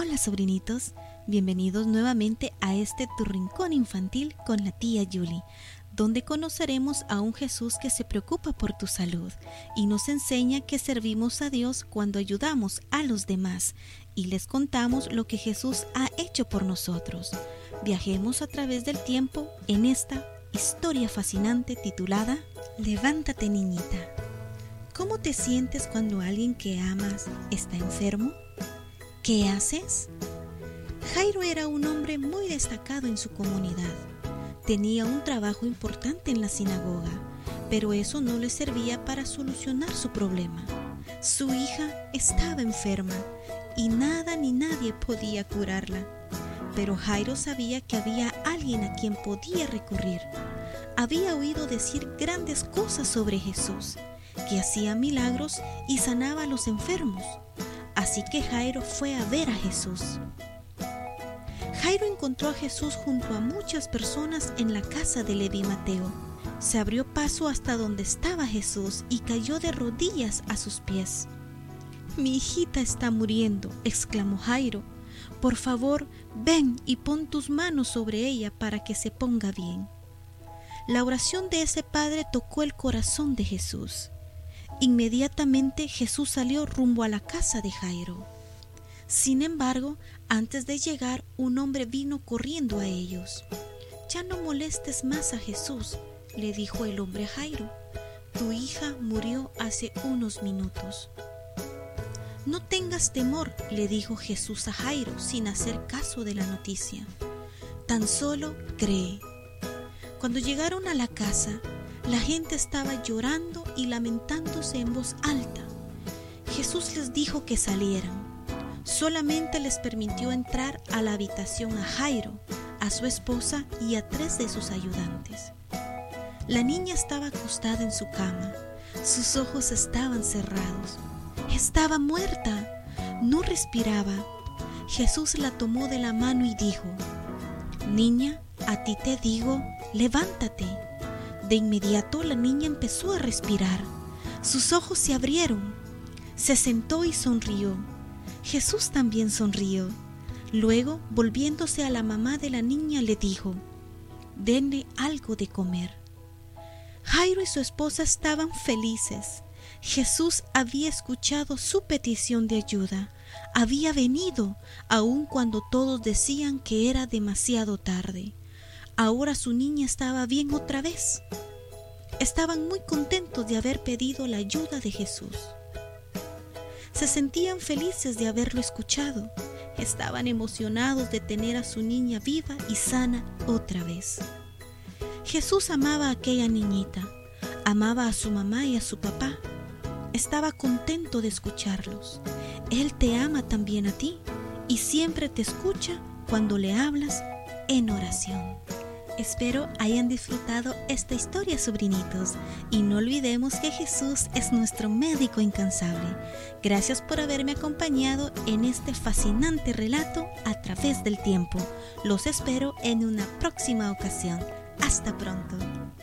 Hola sobrinitos, bienvenidos nuevamente a este tu rincón infantil con la tía Julie, donde conoceremos a un Jesús que se preocupa por tu salud y nos enseña que servimos a Dios cuando ayudamos a los demás y les contamos lo que Jesús ha hecho por nosotros. Viajemos a través del tiempo en esta historia fascinante titulada Levántate niñita. ¿Cómo te sientes cuando alguien que amas está enfermo? ¿Qué haces? Jairo era un hombre muy destacado en su comunidad Tenía un trabajo importante en la sinagoga, pero eso no le servía para solucionar su problema. Su hija estaba enferma y nada ni nadie podía curarla. Pero Jairo sabía que había alguien a quien podía recurrir. Había oído decir grandes cosas sobre Jesús, que hacía milagros y sanaba a los enfermos. Así que Jairo fue a ver a Jesús. Jairo encontró a Jesús junto a muchas personas en la casa de Levi Mateo. Se abrió paso hasta donde estaba Jesús y cayó de rodillas a sus pies. Mi hijita está muriendo, exclamó Jairo. Por favor, ven y pon tus manos sobre ella para que se ponga bien. La oración de ese padre tocó el corazón de Jesús. Inmediatamente Jesús salió rumbo a la casa de Jairo. Sin embargo, antes de llegar, un hombre vino corriendo a ellos. Ya no molestes más a Jesús, le dijo el hombre a Jairo. Tu hija murió hace unos minutos. No tengas temor, le dijo Jesús a Jairo sin hacer caso de la noticia. Tan solo cree. Cuando llegaron a la casa, la gente estaba llorando y lamentándose en voz alta. Jesús les dijo que salieran solamente les permitió entrar a la habitación a Jairo, a su esposa y a tres de sus ayudantes. La niña estaba acostada en su cama, sus ojos estaban cerrados, estaba muerta, no respiraba. Jesús la tomó de la mano y dijo, Niña, a ti te digo, levántate. De inmediato la niña empezó a respirar, sus ojos se abrieron, se sentó y sonrió Jesús también sonrió. Luego, volviéndose a la mamá de la niña, le dijo, Denle algo de comer. Jairo y su esposa estaban felices. Jesús había escuchado su petición de ayuda, había venido, aun cuando todos decían que era demasiado tarde. Ahora su niña estaba bien otra vez. Estaban muy contentos de haber pedido la ayuda de Jesús. Se sentían felices de haberlo escuchado. Estaban emocionados de tener a su niña viva y sana otra vez. Jesús amaba a aquella niñita, amaba a su mamá y a su papá. Estaba contento de escucharlos. Él te ama también a ti y siempre te escucha cuando le hablas en oración. Espero hayan disfrutado esta historia, sobrinitos, y no olvidemos que Jesús es nuestro médico incansable. Gracias por haberme acompañado en este fascinante relato a través del tiempo. Los espero en una próxima ocasión. Hasta pronto.